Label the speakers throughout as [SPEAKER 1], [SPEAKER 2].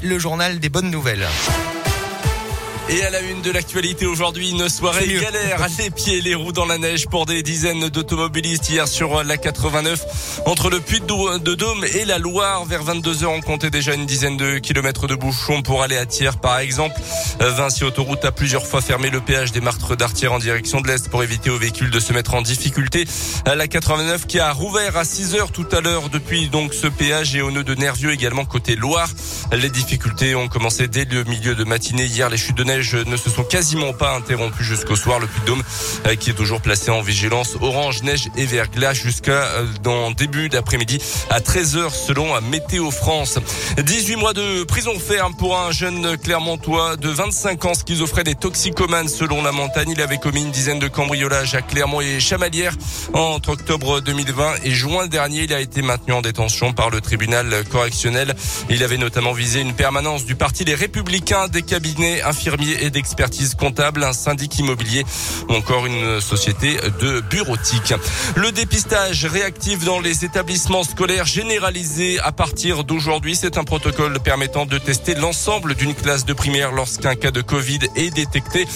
[SPEAKER 1] Le journal des bonnes nouvelles.
[SPEAKER 2] Et à la une de l'actualité aujourd'hui, une soirée galère, les pieds et les roues dans la neige pour des dizaines d'automobilistes hier sur la 89 entre le Puy de Dôme et la Loire. Vers 22 heures, on comptait déjà une dizaine de kilomètres de bouchons pour aller à Thiers, par exemple. Vinci Autoroute a plusieurs fois fermé le péage des martres d'Artière en direction de l'Est pour éviter aux véhicules de se mettre en difficulté. La 89 qui a rouvert à 6 heures tout à l'heure depuis donc ce péage et au nœud de Nervieux également côté Loire. Les difficultés ont commencé dès le milieu de matinée hier. Les chutes de neige ne se sont quasiment pas interrompus jusqu'au soir. Le Puy-de-Dôme euh, qui est toujours placé en vigilance orange, neige et verglas jusqu'à euh, dans début d'après-midi à 13h selon Météo France. 18 mois de prison ferme pour un jeune Clermontois de 25 ans schizophrène et toxicomane selon la montagne. Il avait commis une dizaine de cambriolages à Clermont et Chamalières entre octobre 2020 et juin dernier. Il a été maintenu en détention par le tribunal correctionnel. Il avait notamment visé une permanence du parti des Républicains, des cabinets infirmiers et d'expertise comptable, un syndic immobilier ou encore une société de bureautique. Le dépistage réactif dans les établissements scolaires généralisé à partir d'aujourd'hui. C'est un protocole permettant de tester l'ensemble d'une classe de primaire lorsqu'un cas de Covid est détecté.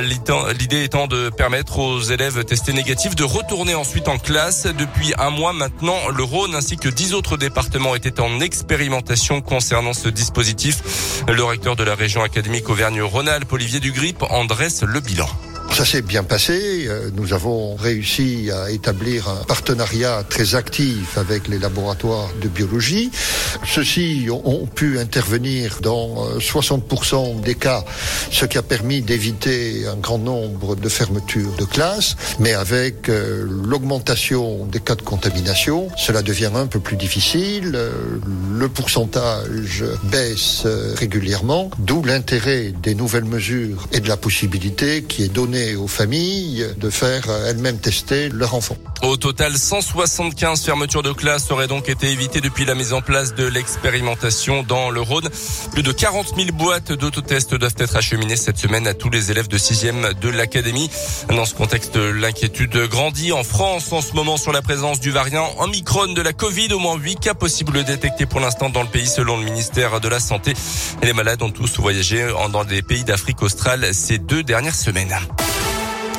[SPEAKER 2] L'idée étant de permettre aux élèves testés négatifs de retourner ensuite en classe. Depuis un mois maintenant, le Rhône ainsi que dix autres départements étaient en expérimentation concernant ce dispositif. Le recteur de la région académique Auvergne-Rhône Olivier Dugrip en dresse le bilan.
[SPEAKER 3] Ça s'est bien passé. Euh, nous avons réussi à établir un partenariat très actif avec les laboratoires de biologie. Ceux-ci ont pu intervenir dans 60% euh, des cas, ce qui a permis d'éviter un grand nombre de fermetures de classes. Mais avec euh, l'augmentation des cas de contamination, cela devient un peu plus difficile. Le pourcentage baisse régulièrement, d'où l'intérêt des nouvelles mesures et de la possibilité qui est donnée aux familles de faire elles-mêmes tester leurs enfants.
[SPEAKER 2] Au total, 175 fermetures de classes auraient donc été évitées depuis la mise en place de l'expérimentation dans le Rhône. Plus de 40 000 boîtes d'autotests doivent être acheminées cette semaine à tous les élèves de 6e de l'académie. Dans ce contexte, l'inquiétude grandit en France en ce moment sur la présence du variant Omicron de la Covid. Au moins 8 cas possibles détectés pour l'instant dans le pays selon le ministère de la Santé. Les malades ont tous voyagé dans des pays d'Afrique australe ces deux dernières semaines.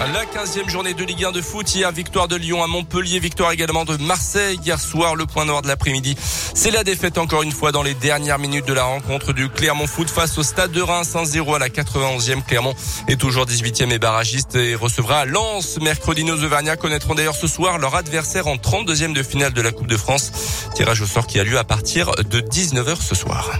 [SPEAKER 2] La 15e journée de Ligue 1 de foot. Hier, victoire de Lyon à Montpellier, victoire également de Marseille. Hier soir, le point noir de l'après-midi. C'est la défaite encore une fois dans les dernières minutes de la rencontre du Clermont Foot face au stade de Reims 1-0 à la 91e. Clermont est toujours 18e et barragiste et recevra Lens. Mercredi, nos Auvergnats connaîtront d'ailleurs ce soir leur adversaire en 32e de finale de la Coupe de France. Tirage au sort qui a lieu à partir de 19h ce soir.